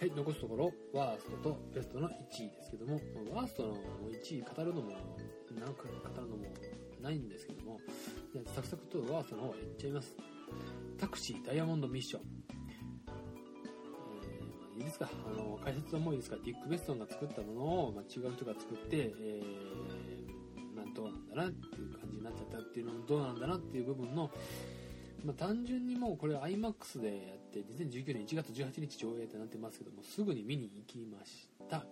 はい、残すところ、ワーストとベストの1位ですけども、ワーストの1位語るのも、長く語るのもないんですけども、じゃサクサクとワーストの方いっちゃいます。タクシーダイヤモンドミッション。えーいいですか？あの、解説はもういいですか？ディック・ベストンが作ったものを、まあ、違う人が作って、えー、なんどうなんだなっていう感じになっちゃったっていうのもどうなんだなっていう部分の、まあ、単純にもうこれ IMAX でやって2019年1月18日上映ってなってますけどもすぐに見に行きました、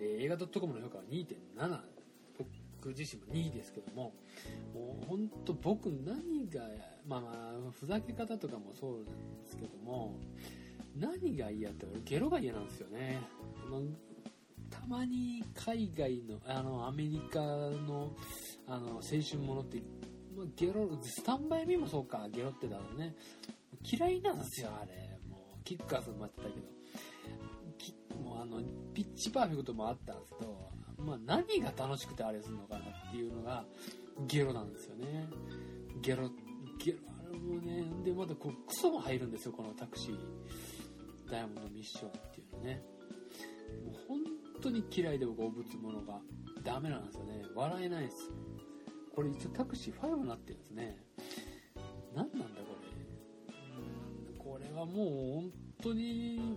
えー映画 .com の評価は2.7僕自身も2位ですけどももう本当僕何がまあまあふざけ方とかもそうなんですけども何が嫌って俺ゲロが嫌なんですよね。あたまに海外のあのアメリカのあの青春ものってまあゲロスタンバイミもそうかゲロってたらね。嫌いなんですよ。あれ。もうキッカーズもやってたけどきもうあのピッチパーフェクトもあったんですけど、まあ、何が楽しくてあれするのかなっていうのがゲロなんですよね。ゲロゲロあれもねでまだこうクソも入るんですよこのタクシーダイヤモンドミッションっていうのね。もう本当に嫌いで僕お物物がダメなんですよね。笑えないです。これ一応タクシー5になってるんですね。何なんだこれ。うんこれはもう本当に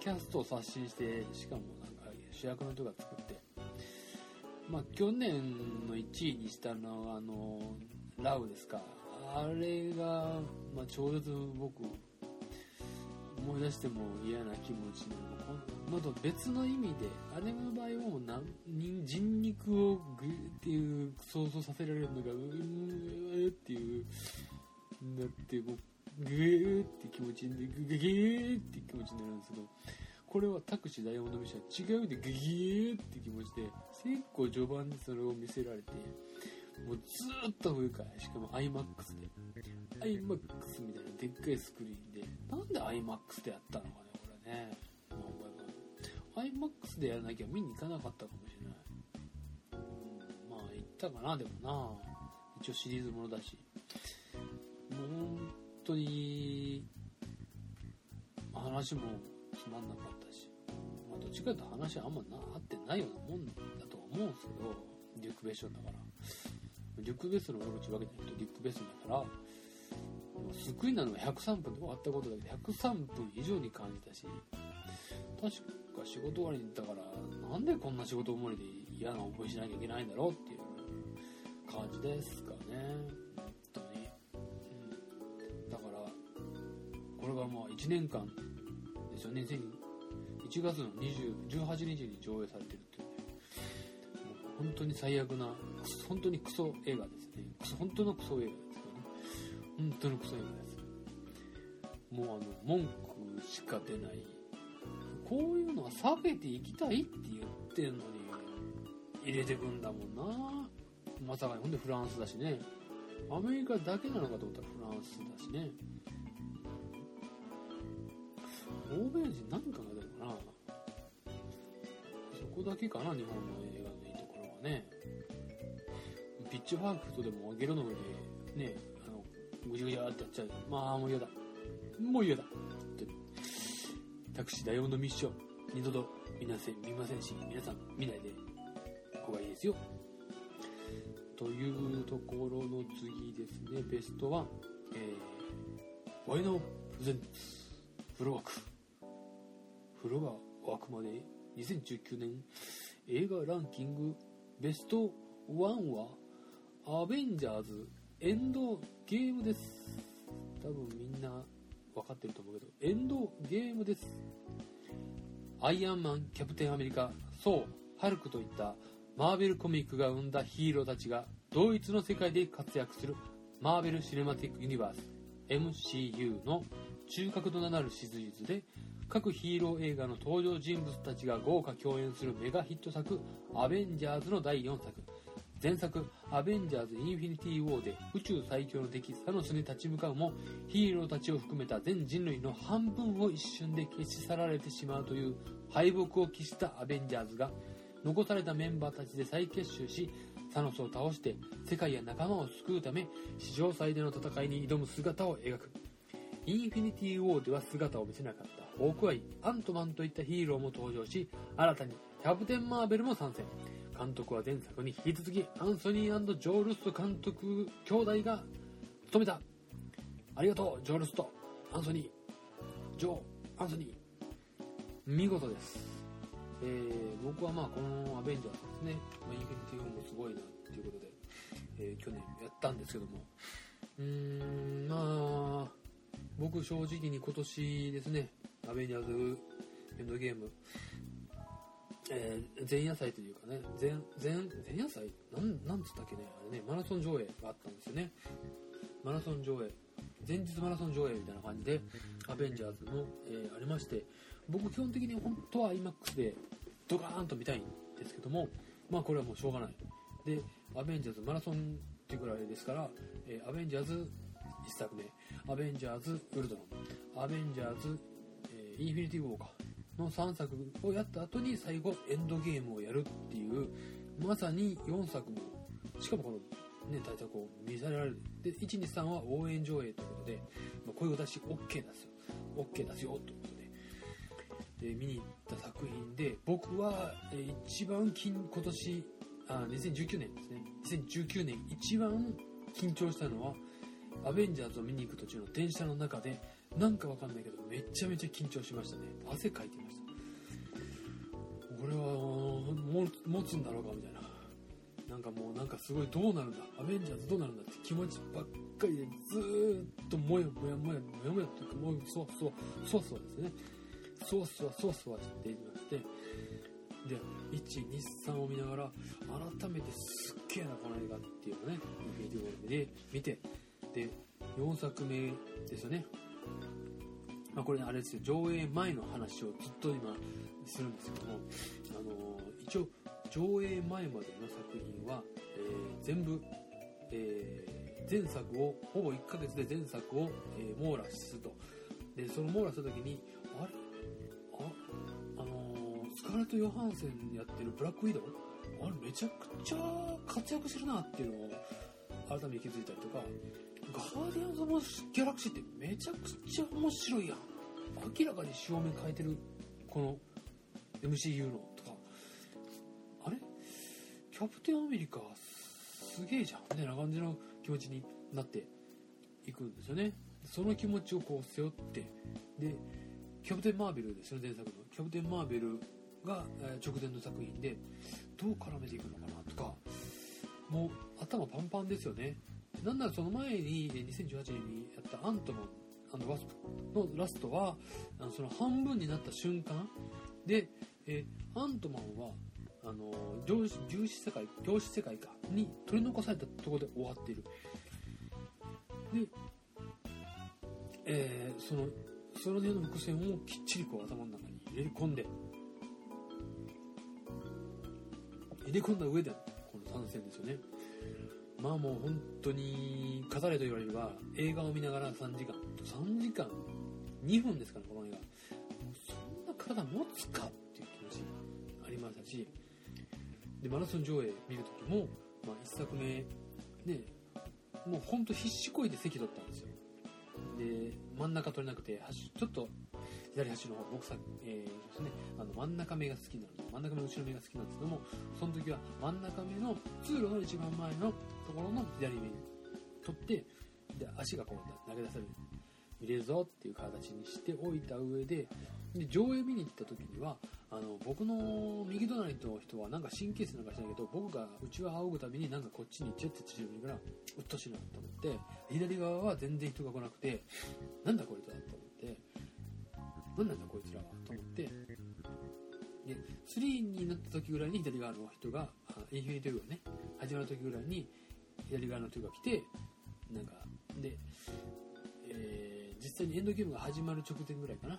キャストを刷新してしかもなんか主役の人が作ってまあ去年の1位にしたのはあのラウですか。あれが、まあ、超絶僕思い出しても嫌な気持ちにまた別の意味であれの場合はもうなん人人肉をグっていう想像させられるのがうーっていうなってこうグーって気持ちでグゲゲーって気持ちになるんですけどこれはタクシーダイヤモンドミッションは違う意味でグゲーって気持ちで結構序盤にそれを見せられてもうずーっと不愉快しかも iMAX で iMAX みたいなで。っかいスクリーンでなんで iMAX でやったのかねこれねまあ iMAX でやらなきゃ見に行かなかったかもしれない、うん、まあ行ったかなでもな。一応シリーズものだし。もう本当に話もつまんなかったし、まあ、どっちかというと話はあんまな合ってないようなもんだとは思うんですけどデュック・ベッションだから。デュック・ベッソンの悪口わけじゃなくてデュック・ベッソンだから救いなのは103分で終わったことだけど103分以上に感じたし確か仕事終わりにだからなんでこんな仕事終わりで嫌な思いしなきゃいけないんだろうっていう感じですかね。これがまあ1年間ですよね。1月の20 18日に上映されてるっていうね。もう本当に最悪な本当にクソ映画ですね。クソ本当のクソ映画ですよね。本当のクソ映画です。もうあの文句しか出ない。こういうのは避けていきたいって言ってんのに入れてくんだもんな。まさかにほんでフランスだしね。アメリカだけなのかと思ったらフランスだしね。欧米人何考えてるのかなそこだけかな日本の映画のいいところはね。ピッチファークトでもゲロの上でねあのぐちゃぐちゃってやっちゃう。まあもう嫌だ。もう嫌だ。って。タクシーダイヤモンドミッション二度と見なせ見ませんし皆さん見ないで。ここがいですよ。というところの次ですね。ベスト1えー、ワイナオプレゼンツフロワーク。風呂が湧くまで2019年映画ランキングベスト1はアベンジャーズエンドゲームです。多分みんな分かってると思うけどエンドゲームです。アイアンマンキャプテンアメリカソーハルクといったマーベルコミックが生んだヒーローたちが同一の世界で活躍するマーベル・シネマティック・ユニバース MCU の中核となるシリーズで各ヒーロー映画の登場人物たちが豪華共演するメガヒット作「アベンジャーズ」の第4作。前作「アベンジャーズ・インフィニティ・ウォー」で宇宙最強の敵サノスに立ち向かうもヒーローたちを含めた全人類の半分を一瞬で消し去られてしまうという敗北を喫したアベンジャーズが残されたメンバーたちで再結集しサノスを倒して世界や仲間を救うため史上最大の戦いに挑む姿を描く。インフィニティ・ウォーでは姿を見せなかった。ホークアイアントマンといったヒーローも登場し新たにキャプテン・マーベルも参戦。監督は前作に引き続きアンソニージョー・ルスト監督兄弟が務めた。ありがとうジョー・ルストアンソニー。ジョーアンソニー。見事です。えー、僕はまあこのアベンジャーズですね、まあ、インフィニティ・ウォーもすごいなっていうことで、えー、去年やったんですけども。うーんまあ僕正直に今年ですねアベンジャーズエンドゲーム。えー、前夜祭というかね前前前夜祭？なんなんつったっけねあれねマラソン上映があったんですよね。マラソン上映。前日マラソン上映みたいな感じでアベンジャーズの、えー、ありまして僕基本的に本当は IMAX でドカーンと見たいんですけどもまあこれはもうしょうがない。でアベンジャーズマラソンっていうぐらいですから、えー、アベンジャーズ1作目アベンジャーズウルトロンアベンジャーズ、ー、インフィニティウォーカーの3作をやった後に最後エンドゲームをやるっていうまさに4作もしかもこのね、対策を見せられる。で、123は応援上映ということで、まあ、声を出し OK ですよ。OK ですよ、ということで。で、見に行った作品で、僕は、えー、一番、今年、あ、2019年ですね。2019年一番緊張したのは、アベンジャーズを見に行く途中の電車の中で、なんかわかんないけど、めちゃめちゃ緊張しましたね。汗かいてました。これは、持つんだろうかみたいな。なんかもうなんかすごいどうなるんだアベンジャーズどうなるんだって気持ちばっかりでずーっともやもやもやもやもやっていうかもうそわそわそわそわですねそわそわそわそわしていましてで123を見ながら改めてすっげえなこの映画っていうのねインフィニティ・ウォールで見てで4作目ですよねまあ、これあれですよ。上映前の話をずっと今するんですけどもあの一応上映前までの作品は、えー、全部、えー、前作をほぼ1ヶ月で前作を、え、網羅すると。でその網羅した時にあれ？ああのスカーレット・ヨハンセンやってるブラック・ウィドウ？あれめちゃくちゃ活躍してるなっていうのを改めて気づいたりとかガーディアンズ・オブ・ギャラクシーってめちゃくちゃ面白いやん。明らかに照明変えてるこの MCU のとか。あれ？キャプテンアメリカすげえじゃんみたいな感じの気持ちになっていくんですよね。その気持ちをこう背負って。でキャプテン・マーベルですよね前作の。キャプテン・マーベルが直前の作品でどう絡めていくのかなとか。もう頭パンパンですよね。なんならその前に2018年にやったアントマンワスプのラストはあのその半分になった瞬間で、えアントマンはあの量子粒子世界量子世界かに取り残されたところで終わっている。で、えー、そのその辺の伏線をきっちりこう頭の中に入れ込んで入れ込んだ上でこの参戦ですよね。まあもう本当に語れと言われれば映画を見ながら3時間3時間2分ですからこの映画。もうそんな体持つかっていう気持ちありましたしでマラソン上映見る時も、まあ、1作目ねもうほんと必死こいで席取ったんですよ。で真ん中取れなくてちょっと左端の方僕さ、えー、ですね、あの真ん中目が好きなので真ん中目の後ろ目が好きなんですけどもその時は真ん中目の通路の一番前のところの左目に取ってで足がこう投げ出される。見れるぞっていう形にしておいた上でで上映見に行った時にはあの僕の右隣の人はなんか神経質なんかしないけど僕がうちわ仰ぐたびになんかこっちにチェッチェチェるからうっとしなと思って左側は全然人が来なくてなんだこいつらと思って何なんだこいつらはと思ってで3になった時ぐらいに左側の人がインフィニティがね始まる時ぐらいに左側の人が来てなんかで、えー、実際にエンドゲームが始まる直前ぐらいかな。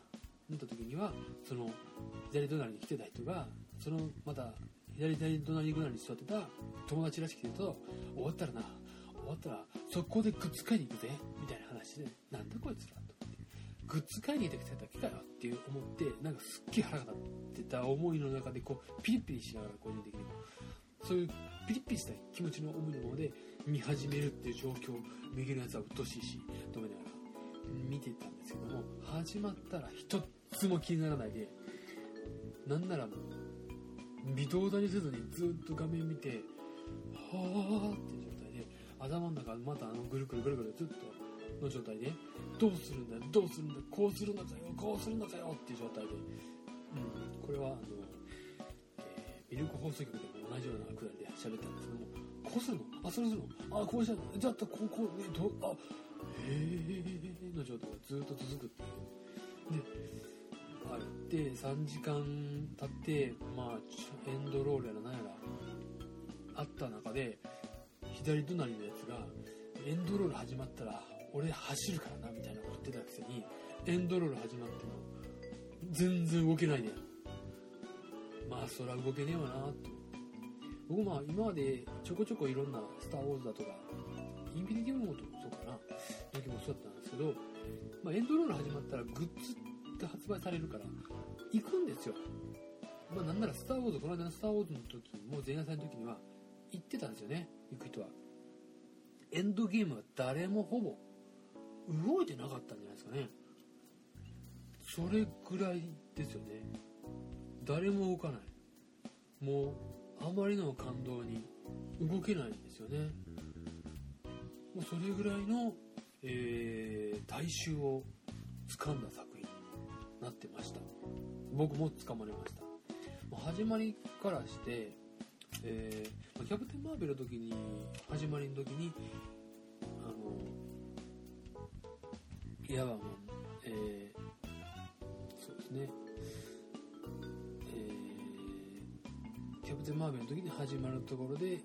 なった時にはその左隣に来てた人がそのまた左隣ぐらいに座ってた友達らしくてと終わったらな終わったら速攻でグッズ買いに行くぜみたいな話でなんだこいつらと。グッズ買いに行ってきただけかよっていう思ってなんかすっげえ腹が立ってた思いの中でこうピリピリしながら個人的にもそういうピリピリした気持ちの思いの方で見始めるっていう状況右のやつは鬱陶しいしと思いながら見てたんですけども始まったら人つも気にならないでなんならもう微動だにせずにずっと画面見てはあっていう状態で頭の中またあのぐるぐるぐるぐるずっとの状態でどうするんだよどうするんだよこうするのかよこうするのかよっていう状態で、うん、これはあの、えーミルク放送局でも同じようなくだりで喋ったんですけどもこうするの？あそれするの？あこうしたの？じゃあこうこうねどあへえの状態。がずっと続くっていう。であって3時間経ってまあエンドロールやらなんやらあった中で左隣のやつがエンドロール始まったら俺走るからなみたいなこと言ってたくせにエンドロール始まっても全然動けないでまあそら動けねえわなと僕まあ今までちょこちょこいろんな「スター・ウォーズ」だとかインフィニティ・ウォーもそうかな時もそうだったんですけど、まあ、エンドロール始まったらグッズって発売されるから行くんですよ。まあなんなら「スター・ウォーズ」この間の「スター・ウォーズ」の時も前夜祭の時には行ってたんですよね。行く人は。エンドゲームは誰もほぼ動いてなかったんじゃないですかね。それぐらいですよね。誰も動かない。もうあまりの感動に動けないんですよね。もうそれぐらいの、えー大衆を掴んだ作品になってました。僕も掴まれました。始まりからして、えーキャプテン・マーベルの時に始まりの時にあのいわばもう、えーそうですね。マーベルの時に始まるところで、えーえ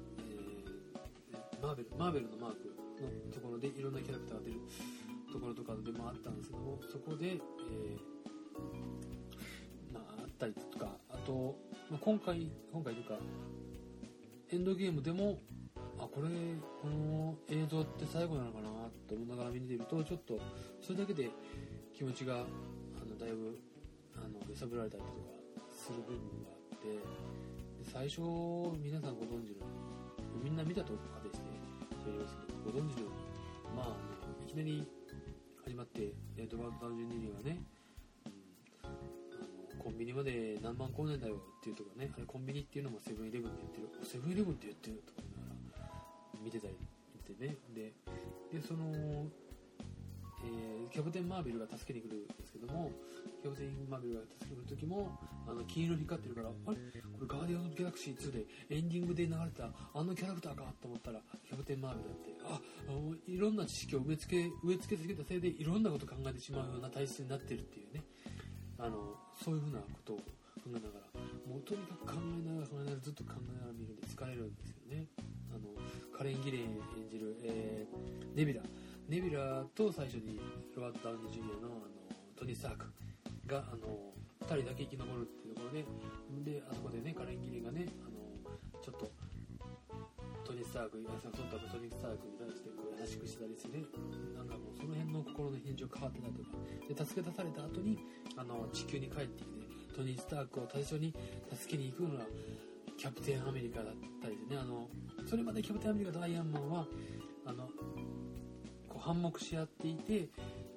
ーマーベルマーベルのマークのところでいろんなキャラクターが出るところとかでもあったんですけどもそこで、えーまあ、あったりとかあと、まあ、今回今回というかエンドゲームでもあこれこの映像って最後なのかなと思いながら見てるとちょっとそれだけで気持ちがあのだいぶあの揺さぶられたりとかする部分がてで最初皆さんご存知のようにみんな見たとかですねそれですけどご存知のようにまああのいきなり始まってドバート・ダウンジュニアがね、うん、あのコンビニまで何万光年だよっていうとかねあれコンビニっていうのもセブンイレブンって言ってる。セブンイレブンって言ってるとか言いながら見てたり見てね。ででその、えーキャプテン・マーベルが助けに来るんですけどもキャプテン・マーベルが助けに来る時もあの金色に光ってるからあれ？これガーディアンズ・ギャラクシー2でエンディングで流れたあのキャラクターかと思ったらキャプテン・マーベルだってああのいろんな知識を植え付け植え付け続けたせいでいろんなことを考えてしまうような体質になってるっていうね。あのそういうふうなことを考えながらもうとにかく考えながら考えながらずっと考えながら見るんで疲れるんですよね。あのカレン・ギレン演じる、えーネビラ。ネビラと最初にロバート・ダウニー・ジュニアのあのトニー・スタークがあの2人だけ生き残るっていうところでであそこでねカレン・ギレンがねあのちょっとトニー・スタークそのトニー・スタークに対してこう優しくしたりしてなんかもうその辺の心の返事を変わってたりとかで助け出された後にあの地球に帰ってきてトニー・スタークを最初に助けに行くのがキャプテンアメリカだったりでねあのそれまでキャプテンアメリカとアイアンマンはあの反目し合っていて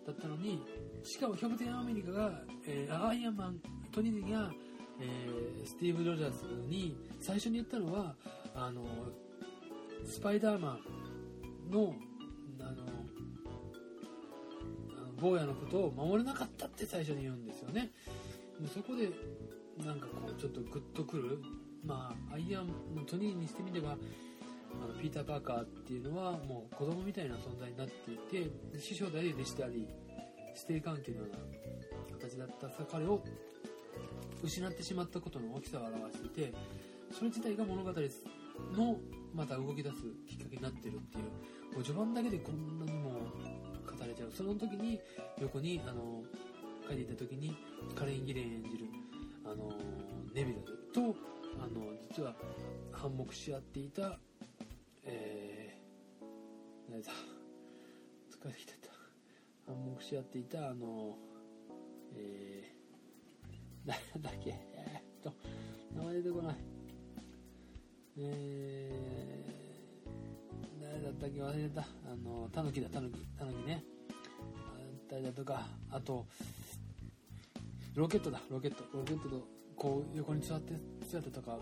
だったのにしかもキャプテンアメリカが、えーアイアンマントニーが、えースティーブ・ロジャースに最初に言ったのはあのスパイダーマンのあのあの坊やのことを守れなかったって最初に言うんですよね。でそこでなんかこうちょっとグッとくる。まあアイアンのトニーにしてみればあのピーター・パーカーっていうのはもう子供みたいな存在になっていて師匠であり弟子であり師弟関係のような形だった彼を失ってしまったことの大きさを表していてそれ自体が物語のまた動き出すきっかけになってるっていうもう序盤だけでこんなにも語れちゃう。その時に横にあの書いていた時にカレン・ギレン演じるあのネビルとあの実は反目し合っていたえー、何だ疲れてきちゃった。反目し合っていたあのえー、誰だっけえー、っと名前出てこない。えー、誰だったっけ忘れてた。あのタヌキだタヌキタヌキね。あ誰だとか。あとロケットだロケット。ロケットとこう横に座って座ってとか。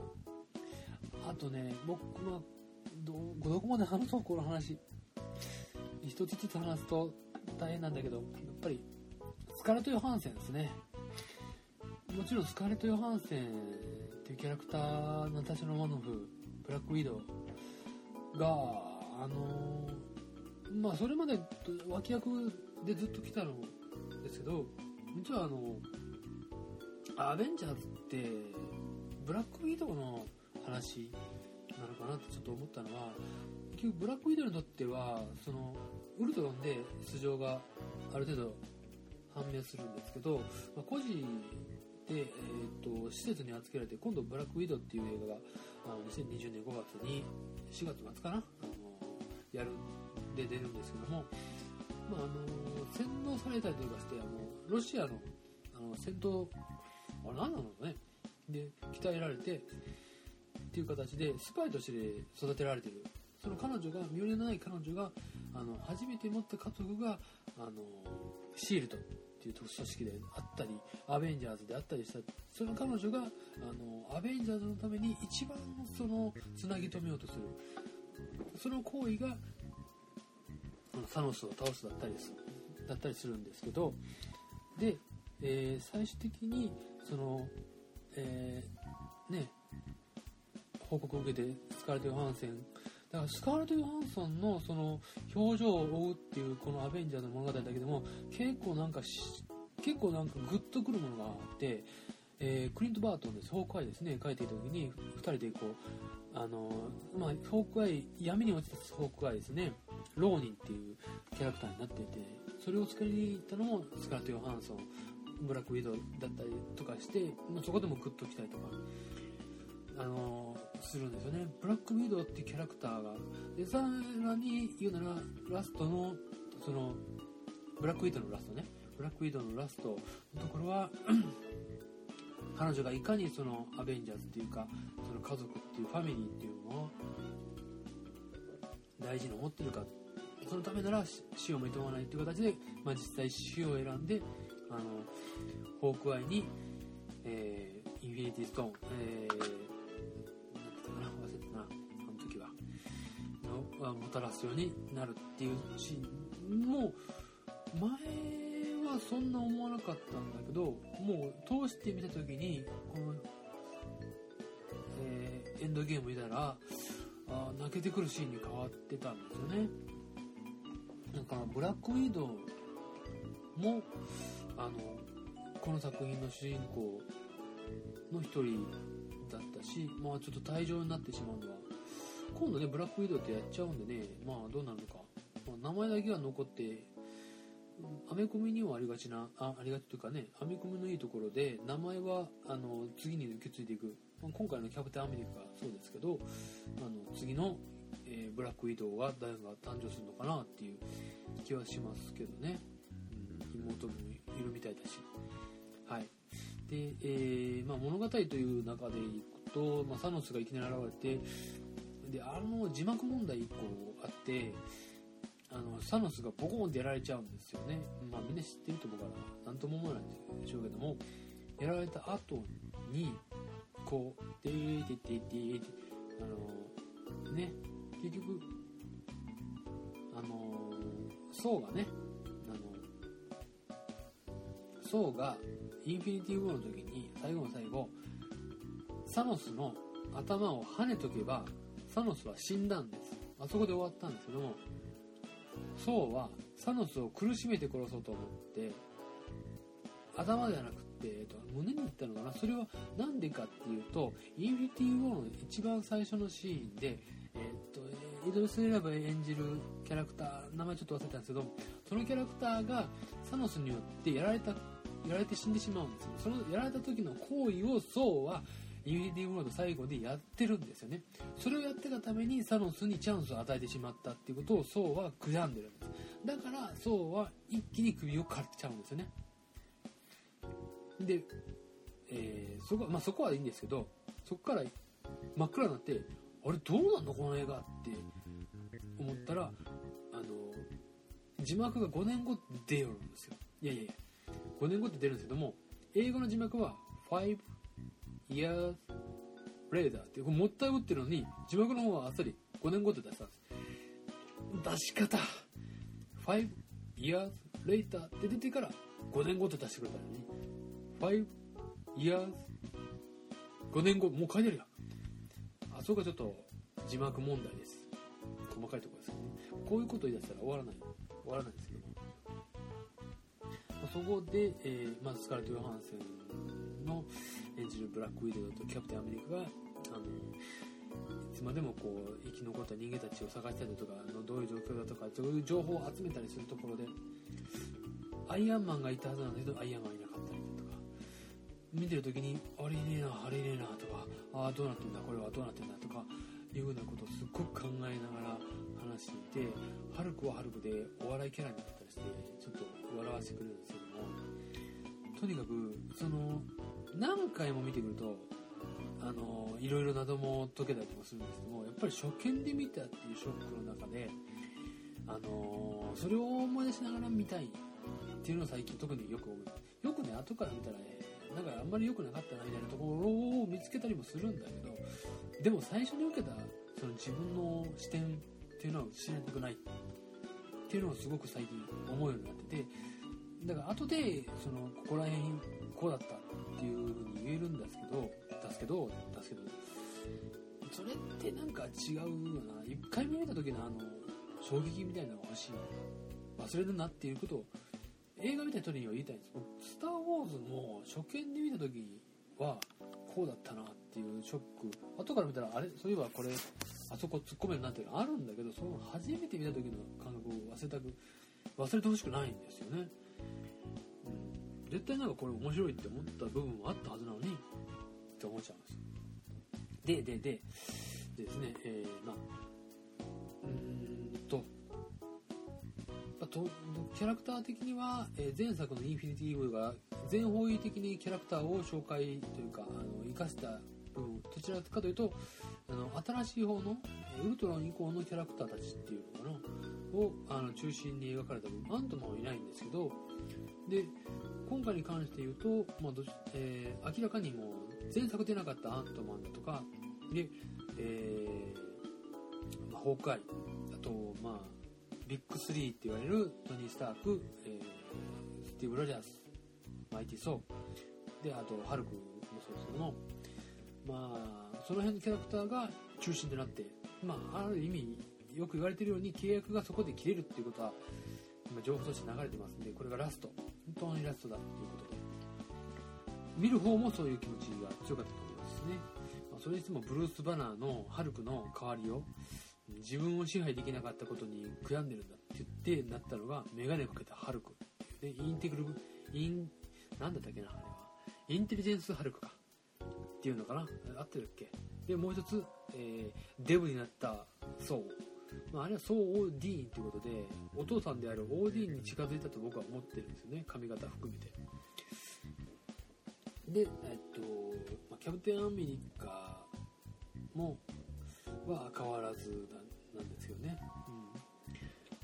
あとね僕はどどこまで話そうこの話。一つずつ話すと大変なんだけどやっぱりスカレット・ヨハンセンですね。もちろんスカレット・ヨハンセンっていうキャラクターナタシャ・ロマノフブラック・ウィドウがあのまあそれまで脇役でずっと来たのですけど実はあのアベンジャーズってブラック・ウィドウの話なのかなってちょっと思ったのは結局ブラック・ウィドウにとってはそのウルトロンで出場がある程度判明するんですけど、まあ、孤児で、えーと、施設に預けられて今度ブラック・ウィドウっていう映画があの2020年5月に4月末かなあのやるで出るんですけども、まあ、あの洗脳されたりとかしてあのロシアのあの戦闘あれ何なのねで鍛えられてっていう形でスパイとして育てられてる。その彼女が身寄りのない彼女があの初めて持った家族があのシールドっていう組織であったりアベンジャーズであったりした。その彼女があのアベンジャーズのために一番そのつなぎ止めようとする。その行為がサノスを倒すだったりするだったりするんですけどで、えー、最終的にその、えー、ね報告を受けてスカーレット・ヨハンセン。だからスカーレット・ヨハンソンのその表情を追うっていうこのアベンジャーズの物語だけでも結構なんか結構なんかグッとくるものがあって、えー、クリント・バートンですホークアイですね。書いていた時に2人でこうあのまあホークアイ闇に落ちたホークアイですね。ローニンっていうキャラクターになっていてそれを作りに行ったのもスカーレット・ヨハンソン。ブラックウィドウだったりとかして、まあ、そこでもグッときたりとか。あのするんですよね。ブラックウィドウってキャラクターが。でさらに言うならラストのそのブラックウィドウのラストね。ブラックウィドウのラストのところは 彼女がいかにそのアベンジャーズっていうかその家族っていうファミリーっていうのを大事に思ってるか。そのためなら死を認めないっていう形で、まあ、実際死を選んであのホークアイに、えー、インフィニティストーン、えーもたらすようになるっていうシーンも前はそんな思わなかったんだけどもう通してみた時にこの、えー、エンドゲーム見たらあ泣けてくるシーンに変わってたんですよね。だからブラックウィドウもあのこの作品の主人公の一人だったしまあちょっと退場になってしまうのは今度ね、ブラックウィドウってやっちゃうんでね、まあどうなるのか。まあ、名前だけが残って、アメコミにはありがちな、あありがちというかね、アメコミのいいところで、名前はあの次に受け継いでいく。まあ、今回のキャプテンアメリカそうですけど、あの次の、えー、ブラックウィドウが誰が誕生するのかなっていう気はしますけどね。うん、妹もいるみたいだし。はい。で、えーまあ、物語という中でいくと、まあ、サノスがいきなり現れて、であの字幕問題1個あってあのサノスがボコーンってやられちゃうんですよね。まあみんな知ってると思うから何とも思わないでしょうけどもやられた後にこう「でーてててて」あのね結局あのソウがねあのソウがインフィニティ・ウォーの時に最後の最後サノスの頭を跳ねとけばサノスは死んだんです。あそこで終わったんですけども、ソウはサノスを苦しめて殺そうと思って、頭ではなくて、えっと、胸に行ったのかな？それは何でかっていうと、インフィニティ・ウォーの一番最初のシーンで、えっと、イドルス・エラブ演じるキャラクター、名前ちょっと忘れたんですけど、そのキャラクターがサノスによってやられた、やられて死んでしまうんですよ。そのやられた時の行為をソウはインフィニティワード最後でやってるんですよね。それをやってたためにサノスにチャンスを与えてしまったっていうことをソウは悔やんでるんです。だからソウは一気に首を刈っちゃうんですよね。で、えー、そこまあ、そこはいいんですけど、そこから真っ暗になって、あれどうなんの？この映画って思ったら、あの、字幕が5年後出るんですよ。いやいやいや、5年後って出るんですけども、英語の字幕は5 years later っていうもったいぶってるのに字幕の方はあっさり5年後で出したんです。出し方5 years later って出てから5年後って出してくれたのに5 years 5年後もう書いてあるやん。あそこがちょっと字幕問題です。細かいところですよね。こういうことを言い出したら終わらない。終わらないですけど。そこで、えーまずスカーレット・ヨハンセンの演じるブラックウィドウとキャプテンアメリカがあのいつまでもこう生き残った人間たちを探したりとかのどういう状況だとかそういう情報を集めたりするところでアイアンマンがいたはずなんだけどアイアンマンいなかったりとか見てる時にあれいねえなあれいねえなとかああどうなってんだこれはどうなってんだとかいうふうなことをすっごく考えながら話していてハルクはハルクでお笑いキャラになったりしてちょっと笑わせてくれるんですけどもとにかくその何回も見てくるとあのいろいろ謎も解けたりとかするんですけどもやっぱり初見で見たっていうショックの中であのそれを思い出しながら見たいっていうのを最近特によく思う。よくね後から見たらねなんかあんまり良くなかったなみたいなところを見つけたりもするんだけどでも最初に受けたその自分の視点っていうのは失いたくないっていうのをすごく最近思うようになっててだから後でそのここら辺こうだったっていうふうに言えるんですけどですけどですけどそれってなんか違うよな。1回目見た時のあの衝撃みたいなのが欲しい。忘れるなっていうことを映画見た人には言いたいんです。僕スター・ウォーズも初見で見た時はこうだったなっていうショック。後から見たらあれ？そういえばこれあそこ突っ込めるなっていうのあるんだけどその初めて見た時の感覚を忘れたく忘れてほしくないんですよね、絶対なんかこれ面白いって思った部分もあったはずなのにって思っちゃうんです。ででででですねえー、まあうーんとまあとキャラクター的には、えー前作の「インフィニティ・ウォーが全方位的にキャラクターを紹介というかあの生かした部分どちらかというとの新しい方のウルトロン以降のキャラクターたちっていうのかな？をあの中心に描かれた部アントマンはいないんですけどで今回に関して言うと、まあどえー明らかにもう前作出なかったアントマンだとかで、えーまあ、ホークアイあと、まあ、ビッグ3って言われるトニー・スターク、えースティーブ・ロジャースマイティ・ソーであとハルクもそうですけどもまあその辺のキャラクターが中心となって、まあ、ある意味よく言われてるように契約がそこで切れるっていうことは今情報として流れてますんでこれがラスト。本当にラストだ。っていうことで。見る方もそういう気持ちが強かったと思いますね、まあ、それにしてもブルース・バナーのハルクの代わりを自分を支配できなかったことに悔やんでるんだって言ってなったのがメガネかけたハルクっていうね。インテグルインなんだったっけなあれは。インテリジェンスハルクか。っていうのかな？合ってるっけ？でもう一つ、えーデブになったソウ、まあ、あれはソウ・オーディーンということでお父さんであるオーディーンに近づいたと僕は思ってるんですよね。髪型含めて。で、えっとまあ、キャプテンアメリカもは変わらずななんですよね、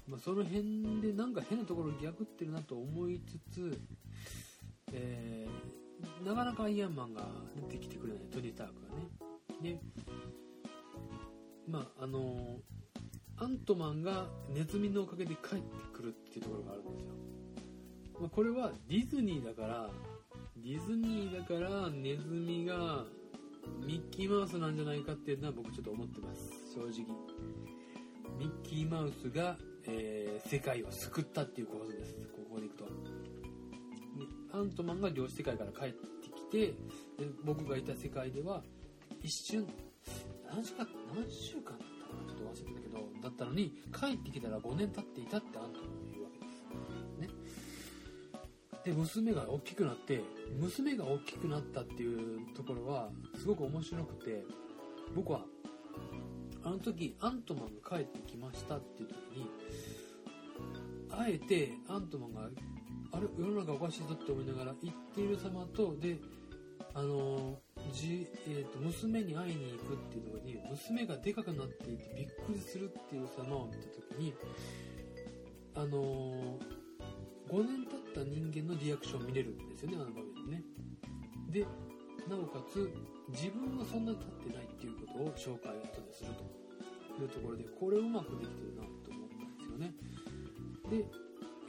うん。まあ、その辺でなんか変なところ逆ってるなと思いつつ、えーなかなかアイアンマンが出てきてくれないトニー・タークがね。でまああのアントマンがネズミのおかげで帰ってくるっていうところがあるんですよ、まあ、これはディズニーだからディズニーだからネズミがミッキーマウスなんじゃないかっていうのは僕ちょっと思ってます。正直。ミッキーマウスが、えー世界を救ったっていう構図です。ここでいくと。アントマンが量子世界から帰ってきてで僕がいた世界では一瞬何時間何週間だったかなちょっと忘れてたけどだったのに帰ってきたら5年経っていたってアントマンが言うわけです。ね。で娘が大きくなって娘が大きくなったっていうところはすごく面白くて僕はあの時アントマンが帰ってきましたっていう時にあえてアントマンがあれ世の中おかしいぞって思いながら言っている様とであのじ、えー、と娘に会いに行くっていうところに娘がでかくなっていてびっくりするっていう様を見た時にあの5年経った人間のリアクションを見れるんですよねあの場面でね。でなおかつ自分はそんなに立ってないっていうことを紹介を後でするというところでこれうまくできてるなと思ったんですよね。で、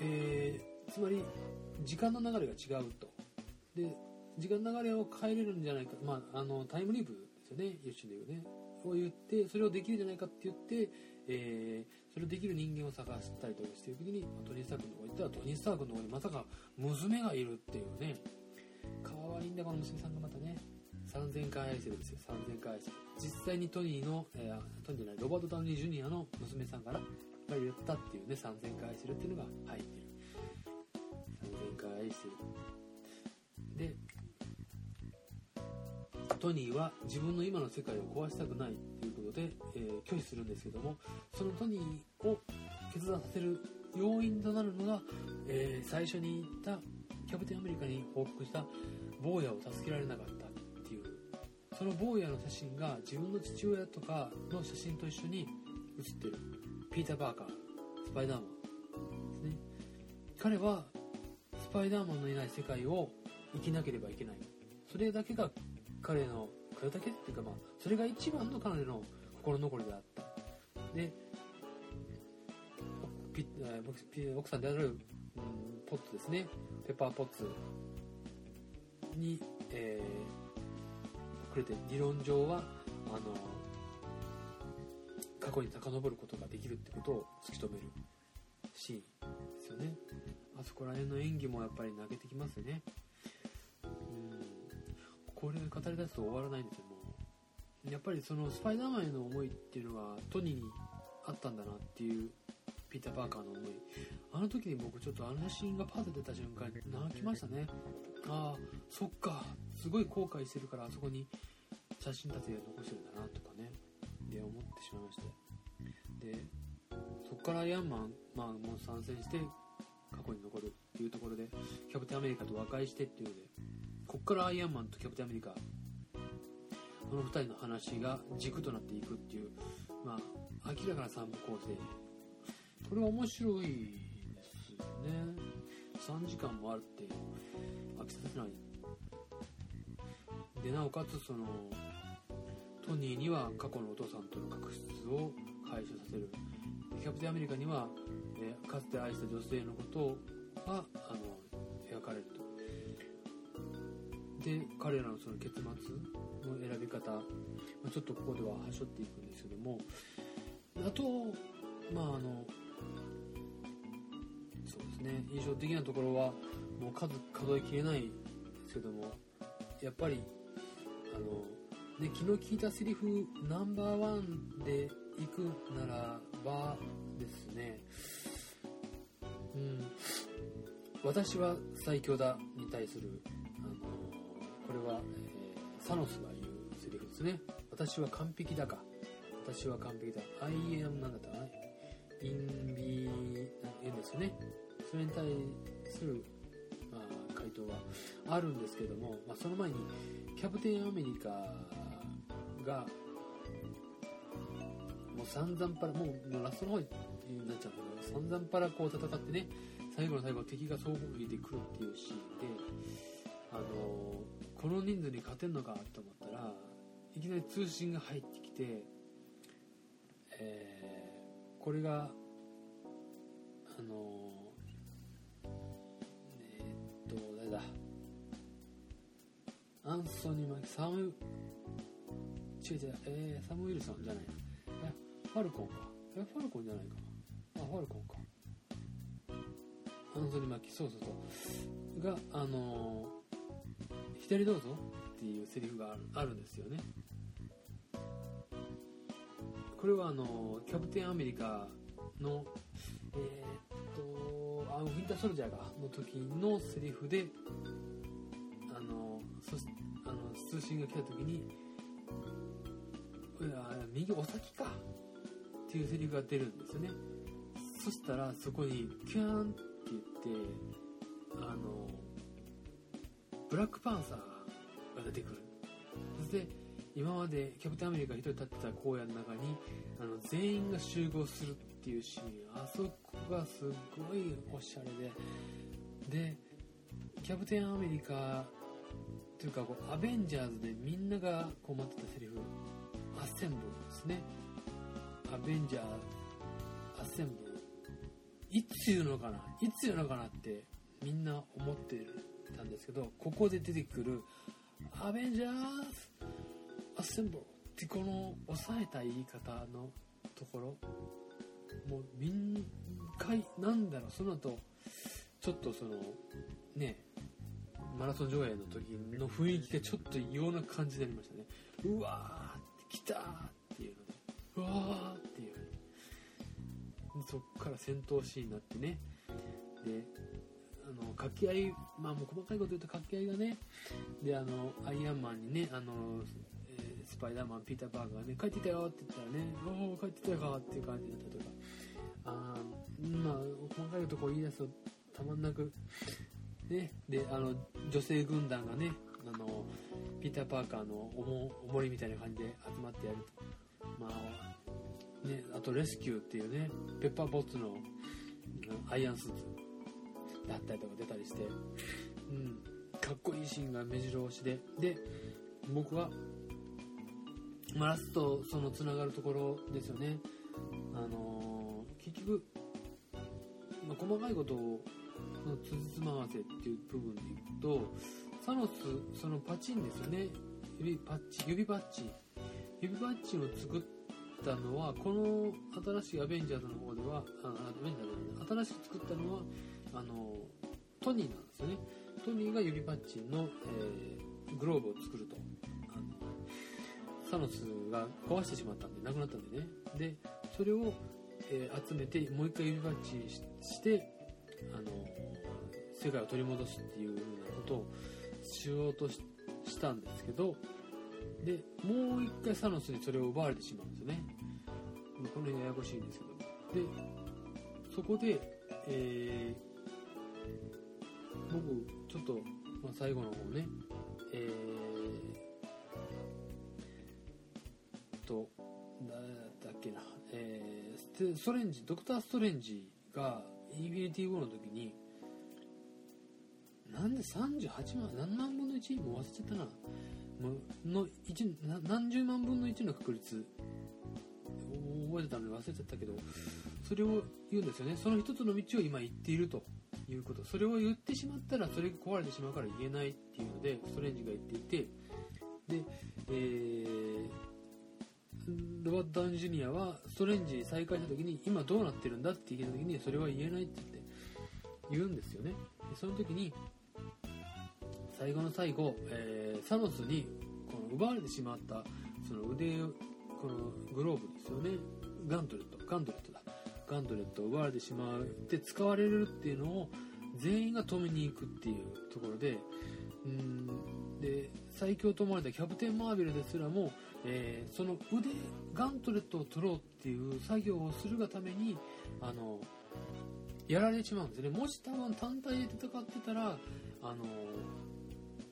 えー、つまり時間の流れが違うと。で時間の流れを変えれるんじゃないか、まあ、あのタイムリープですよね。一瞬で言うね。を言ってそれをできるんじゃないかって言って、えー、それをできる人間を探したりとかしている時にトニー・スタークのとこ行ったらトニー・スタークのとこにまさか娘がいるっていうね。可愛いんだこの娘さんがまたね。3000回愛してるんですよ。3000回愛してる。実際にトニーの、えー、トニーじゃないロバート・タウニー・ジュニアの娘さんからが言ったっていうね3000回愛してるっていうのが入ってる。3000回愛してる。でトニーは自分の今の世界を壊したくないということで、えー、拒否するんですけどもそのトニーを決断させる要因となるのが、えー、最初に言ったキャプテンアメリカに報告した坊やを助けられなかったっていう。その坊やの写真が自分の父親とかの写真と一緒に写ってる。ピーター・パーカースパイダーマンですね。彼はパイダーマンのいない世界を生きなければいけない。それだけが彼のこれだけっていうかまあそれが一番の彼の心残りであった。でピピ奥さんである、うん、ポッツですね。ペッパーポッツに、えー、くれて理論上はあの過去に遡ることができるってことを突き止めるシーンですよね。あそこら辺の演技もやっぱり投げてきますよねこれ語り出すと終わらないんですよもうやっぱりそのスパイダーマンへの思いっていうのがトニーにあったんだなっていうピーター・パーカーの思い。あの時に僕ちょっとあの写真がパッと出た瞬間に泣きましたね。ああそっか。すごい後悔してるからあそこに写真立て残してるんだなとかね。で思ってしまいまして。でそこからアイアンマン、まあ、もう参戦して過去に残るっていうところでキャプテンアメリカと和解してっていうのでこっからアイアンマンとキャプテンアメリカこの2人の話が軸となっていくっていうまあ明らかな3部構成。これは面白いですよね。3時間もあるって飽きさせないでなおかつそのトニーには過去のお父さんとの確執を解消させる。キャプテンアメリカには、えかつて愛した女性のことをがあの描かれると。で彼らのその結末の選び方、まあ、ちょっとここでははしょっていくんですけどもあとまああのそうですね。印象的なところはもう数数えきれないですけどもやっぱりあの、ね、昨日聞いたセリフナンバーワンで行くならばですね。うん。私は最強だに対するあのこれは、えー、サノスが言うセリフですね。私は完璧だか。私は完璧だ。I am なんだったかな ?in be 円ですね。それに対する、まあ、回答はあるんですけども、まあ、その前に、キャプテンアメリカが、もう散々パラ、もうラストの方になっちゃうんだけど、散々パラこう戦ってね、最後の最後敵が総攻撃で来るっていうシーンで、あのこの人数に勝てんのかと思ったらいきなり通信が入ってきて、えー、これがあのえー、っと誰だ？アンソニー・マキサム違う違うえー、サム・ウィルソンじゃないえファルコンか。えファルコンじゃないか。あファルコンか。アンソニー・マキそうそうそう。があのー左どうぞっていうセリフがあるんですよね。これはあのキャプテンアメリカのえー、っとあウィンターソルジャーがの時のセリフであのそあの通信が来た時に右お先かっていうセリフが出るんですよね。そしたらそこにキューンってあのブラックパンサーが出てくる。そして今までキャプテンアメリカが一人立ってた荒野の中にあの全員が集合するっていうシーンあそこがすごいおしゃれで。でキャプテンアメリカていうかこうアベンジャーズでみんながこう待ってたセリフアッセンブルですね。アベンジャーアッセンブル。いつ言うのかな？いつ言うのかなってみんな思ってたんですけどここで出てくるアベンジャーズアッセンブルってこの抑えた言い方のところもうみん回なんだろうその後ちょっとそのねマラソン上映の時の雰囲気がちょっと異様な感じになりましたね。うわー来たーっていうのでうわーっていう。そっから戦闘シーンになってね。であの掛け合いまあもう細かいこと言うと掛け合いがねであのアイアンマンにねあの、えースパイダーマンピーター・パーカーがね帰ってきたよって言ったらねおお帰ってきたかっていう感じだったとか。あまあ細かいことこ言い出すとたまんなくねであの女性軍団がねあのピーター・パーカーのおもおもりみたいな感じで集まってやると。まあねあとレスキューっていうねペッパーボッツのアイアンスーツだったりとか出たりして、うん、かっこいいシーンが目白押しで。で僕は、まあ、ラストそのつながるところですよね。あのー結局、まあ、細かいことをのつじつまわせっていう部分でいくとサノスそのパチンですよね。指パッチ指パッチ。指パッチを作ったのはこの新しいアベンジャーズの方ではあアベンジャーズじゃない新しく作ったのはあのトニーなんですよね。トニーが指パッチンの、えーグローブを作ると。あのサノスが壊してしまったんでなくなったんでね。でそれを、えー集めてもう一回指パッチししてあの世界を取り戻すっていうようなことをしようとしたんですけどでもう一回サノスにそれを奪われてしまうんですよね。この辺ややこしいんですけど。でそこで、えー僕ちょっと、まあ、最後の方ねえー、と誰だったっけな、えーストレンジドクター・ストレンジがインフィニティ・ウォーの時になんで38万何万分の1も忘れちゃったな。の1何十万分の1の確率。覚えてたので忘れちゃったけどそれを言うんですよね。その一つの道を今言っていると。いうこと。それを言ってしまったらそれが壊れてしまうから言えないっていうのでストレンジが言っていて。で、えーロバート・ダウンジュニアはストレンジ再会した時に今どうなってるんだって聞いた時にそれは言えないって言って言うんですよね。でその時に最後の最後、えーサノスにこの奪われてしまったその腕このグローブですよね。ガントレットガントレットだ。ガントレットを奪われてしまうで使われるっていうのを全員が止めに行くっていうところでうんで最強と思われたキャプテン・マーベルですらも、えーその腕ガントレットを取ろうっていう作業をするがためにあのやられてしまうんですね。もし多分単体で戦ってたらあの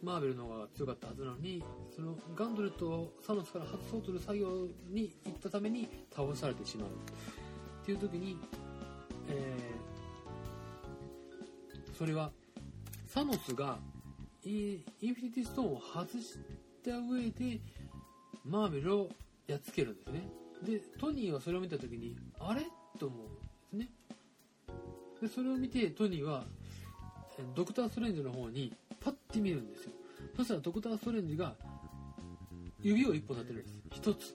マーベルの方が強かったはずなのにそのガントレットをサノスから外そうとする作業に行ったために倒されてしまう。っていう時に、えーそれはサノスがインフィニティストーンを外した上でマーベルをやっつけるんですね。でトニーはそれを見た時にあれ？と思うんですね。でそれを見てトニーはドクター・ストレンジの方にパッて見るんですよ。そしたらドクター・ストレンジが指を一本立てるんです。一つ。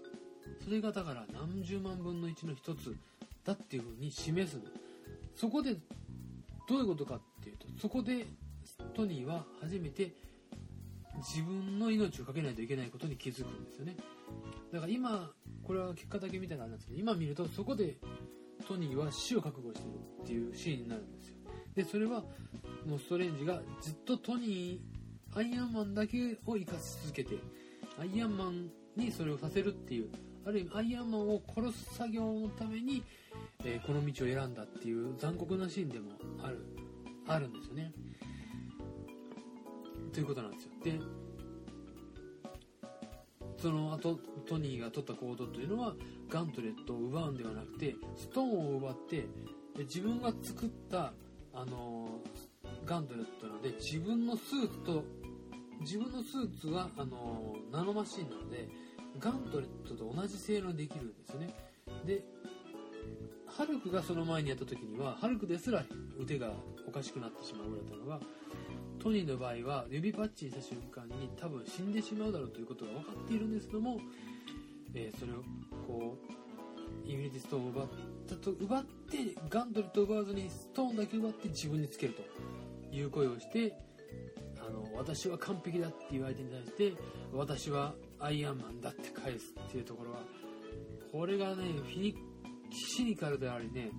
それがだから何十万分の1の一つだっていうふうに示すの。そこでどういうことかっていうとそこでトニーは初めて自分の命をかけないといけないことに気づくんですよね。だから今これは結果だけみたいなあれなんですけど今見るとそこでトニーは死を覚悟してるっていうシーンになるんですよ。でそれはもうストレンジがずっとトニーアイアンマンだけを生かし続けてアイアンマンにそれをさせるっていうある意味アイアンマンを殺す作業のために、えーこの道を選んだっていう残酷なシーンでもあるあるんですよね。ということなんですよ。でその後トニーが取った行動というのはガントレットを奪うんではなくてストーンを奪って自分が作ったあのガントレットなので自分のスーツと自分のスーツはあのナノマシンなのでガントレットと同じ性能できるんですよね。でハルクがその前にやった時にはハルクですら腕がおかしくなってしまうぐらいだったのがトニーの場合は指パッチンした瞬間に多分死んでしまうだろうということが分かっているんですけども、えーそれをこうインフィニティストーンを奪ったと奪ってガントレットを奪わずにストーンだけ奪って自分につけると。いう声をしてあの私は完璧だっていう相手に対して私はアイアンマンだって返すっていうところはこれがねフィニシニカルでありね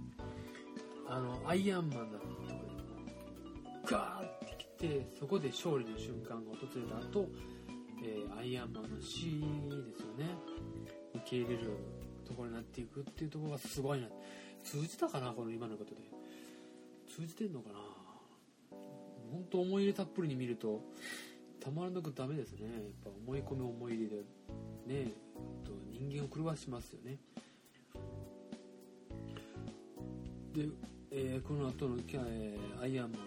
あのアイアンマンだっていうところでガーってきてそこで勝利の瞬間が訪れた後、えーアイアンマンの死ですよね。受け入れるところになっていくっていうところがすごいな。通じたかなこの今のことで。通じてんのかな？本当思い入れたっぷりに見るとたまらなくダメですね。やっぱ思い込み思い入れで。ねと人間を狂わしますよね。で、えーこの後の、キャえーアイアンマ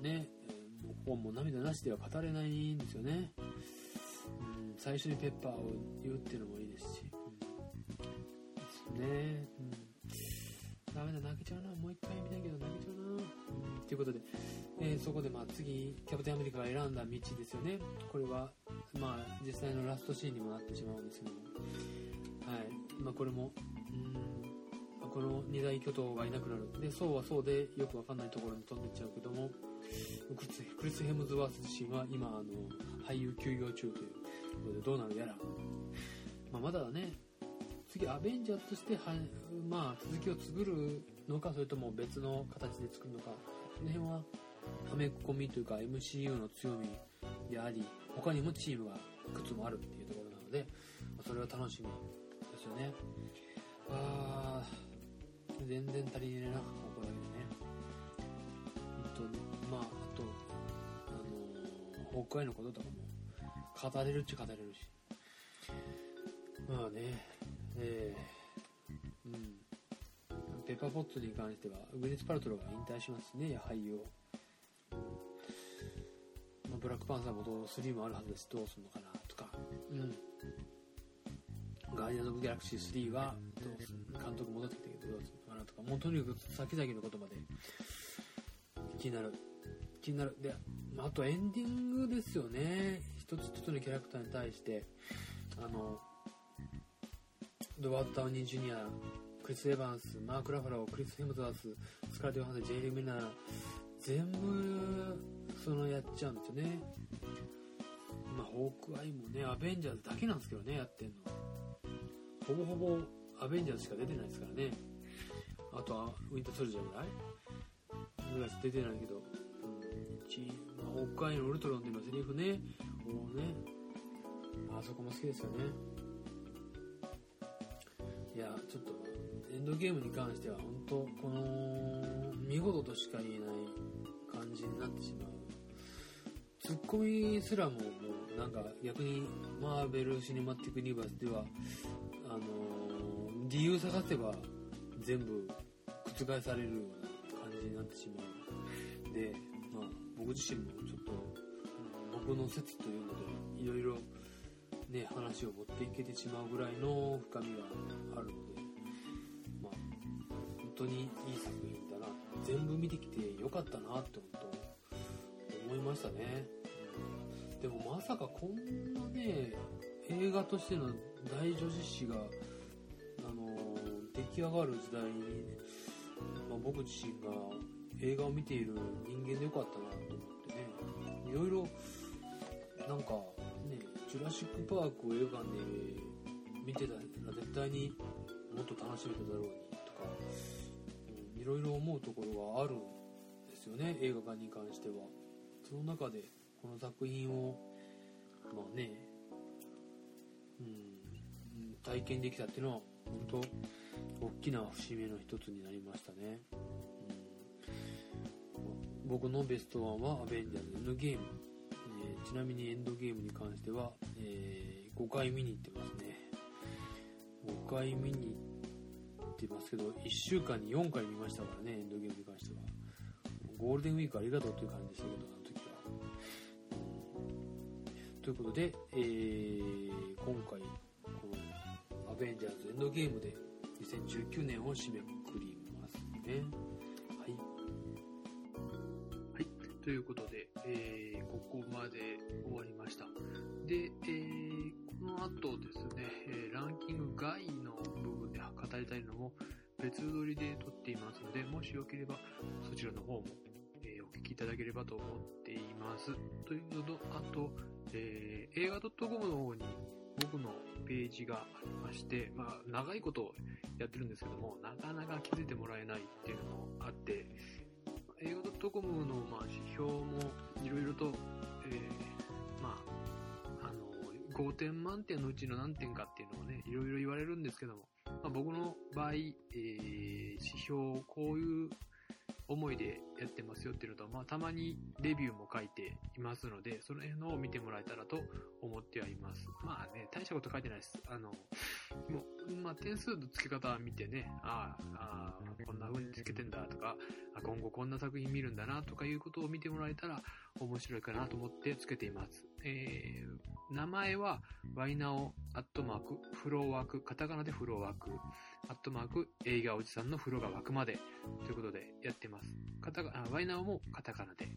ンね、えーもうもう涙なしでは語れないんですよね、うん、最初にペッパーを言うっていうのもいいですし、うん、ですね、うん、ダメだ泣けちゃうな。もう一回見たいけど泣けちゃうな、うん、ということで、えーそこでまあ次キャプテンアメリカが選んだ道ですよね。これはまあ実際のラストシーンにもなってしまうんですけども。はい。まあこれもうんまあこの二大巨頭がいなくなる。でそうはそうでよくわかんないところに飛んでっちゃうけども。クリスクリス・ヘムズワース自身は今あの俳優休業中ということでどうなるやら、まあ、まだね次アベンジャーとしては、まあ、続きを作るのかそれとも別の形で作るのか。その辺ははめ込みというか MCU の強みであり他にもチームがいくつもあるっていうところなのでまそれは楽しみですよね。あー全然足りねえなここだけでね。本当に。まああとあのー、ホークアイのこととかも語れるっちゃ語れるし。まあねえー、うん。ペッパーポットに関してはグリス・パルトロが引退しますね俳優を。ブラックパンサーもどう3もあるはずですどうするのかなとかうん。ガーディアンズ・オブ・ギャラクシー3はどうする監督戻ってきたけどどうするのかなとかもうとにかく先々のことまで気になる。気になる。でまああとエンディングですよね。一つ一つのキャラクターに対してあのドワード・タウニー・ジュニアクリス・エヴァンスマーク・ラファロークリス・ヘムズワーススカーレット・ヨハンセンジェイリー・ミナー全部そのやっちゃうんですよね。まあホークアイもねアベンジャーズだけなんですけどねやってんの。ほぼほぼアベンジャーズしか出てないですからね。あとはウィンターソルジャーぐらい。ぐらい出てないけど、うん、まあ、ホークアイのウルトロンでのセリフね。こうねあそこも好きですよね。いやちょっとエンドゲームに関しては本当この見事としか言えない感じになってしまう。ツッコミすらももうなんか逆にマーベル・シネマティック・ユニバースではあのー理由探せば全部覆されるような感じになってしまう。で、まあ、僕自身もちょっと僕の説というのでいろいろね話を持っていけてしまうぐらいの深みがあるのでまあ本当にいい作品だな全部見てきてよかったなって本当思いましたね、でもまさかこんなね映画としての大女子誌があの出来上がる時代に、ねまあ、僕自身が映画を見ている人間でよかったなと思ってね。いろいろなんかね「ジュラシック・パーク」を映画館で見てたら絶対にもっと楽しめただろうにとか、うん、いろいろ思うところがあるんですよね映画館に関しては。その中でこの作品をまあねうん体験できたっていうのは本当大きな節目の一つになりましたね、うん、僕のベストワンはアベンジャーズエンドゲーム、えーちなみにエンドゲームに関しては、え5回見に行ってますね。5回見に行ってますけど1週間に4回見ましたからねエンドゲームに関しては。ゴールデンウィークありがとうという感じでしたけど、ということで、えー、今回、このアベンジャーズエンドゲームで2019年を締めくくりますね。はい。はい。ということで、えー、ここまで終わりました。で、えー、この後ですね、え、ランキング外の部分で語りたいのも別撮りで撮っていますので、もしよければそちらの方も、お聞きいただければと思っています。というのと、あと、えー、映画 .com の方に僕のページがありまして、まあ、長いことやってるんですけども、なかなか気づいてもらえないっていうのもあって、映画 .com のまあ指標もいろいろと、えー、まあ、あの、5点満点のうちの何点かっていうのをね、いろいろ言われるんですけども、まあ、僕の場合、えー、指標、こういう思いでやってますよっていうのと、まあ、たまにレビューも書いていますので、その辺のを見てもらえたらと思ってはいます。まあね、大したこと書いてないです。あの、もう、まあ、点数の付け方見てね、ああ、こんな風に付けてんだとか、あ今後こんな作品見るんだなとかいうことを見てもらえたら面白いかなと思って付けています。えー、名前は、ワイナオ、アットマーク、フローワーク、カタカナでフローワーク、アットマーク、映画おじさんの風呂が沸くまで、ということでやってます。カタあワイナオもカタカナで、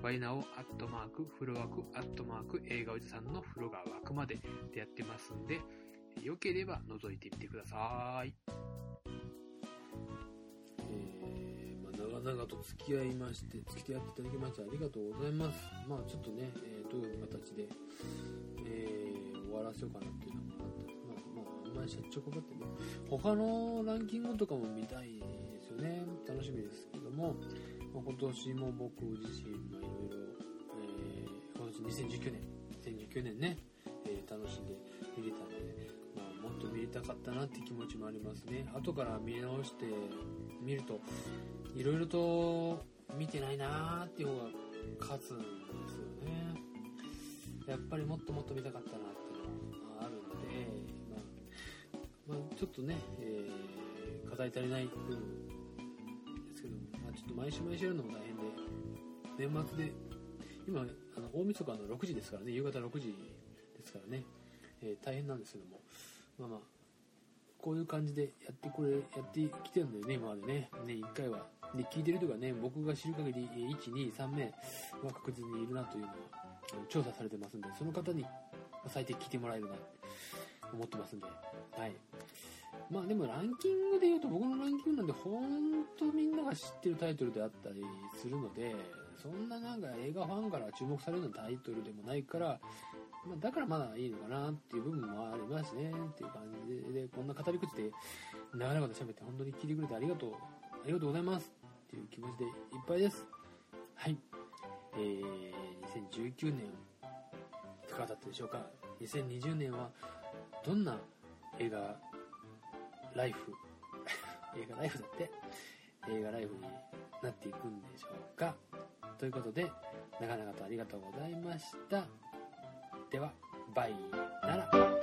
ワイナオ、アットマーク、フローワーク、アットマーク、映画おじさんの風呂が沸くまででやってますんで、よければ覗いてみてください。え、ま、長々と付き合いまして、付き合っていただきましてありがとうございます。まあちょっとね、えー、どういう形で、えー、終わらせようかなっていうのもあった。まあ、まあ、あんまりしょっちゅうかかってね、他のランキングとかも見たいですよね。楽しみですけども、まあ、今年も僕自身、まあいろいろ、えー、今年2019年、2019年ね、えー、楽しんで見れたので、まあもっと見れたかったなって気持ちもありますね。後から見直して見るといろいろと見てないなーっていう方が勝つんでやっぱりもっともっと見たかったなっていうのがあるので、まあ、まあ、ちょっとね、えー、語り足りない部分ですけど、まあ、ちょっと毎週毎週やるのも大変で年末で今あの大晦日の6時ですからね夕方6時ですからね、えー、大変なんですけどもまあまあ、こういう感じでやってこれ、やってきてるんだよね、今までね。ね、1回は。で、聞いてる人がね、僕が知る限り、1、2、3名は確実にいるなというのは、調査されてますんで、その方に最低聞いてもらえるなって、思ってますんで。はい。まあでもランキングで言うと僕のランキングなんでほんとみんなが知ってるタイトルであったりするので、そんななんか映画ファンから注目されるようなタイトルでもないから、まあ、だからまだいいのかなっていう部分もありますねっていう感じで、でこんな語り口で長々と喋って本当に聞いてくれてありがとう、ありがとうございますっていう気持ちでいっぱいです。えー、2019年、いかがだったでしょうか ?2020 年はどんな映画ライフ 映画ライフだって？映画ライフになっていくんでしょうかということで長々とありがとうございました。では、バイなら。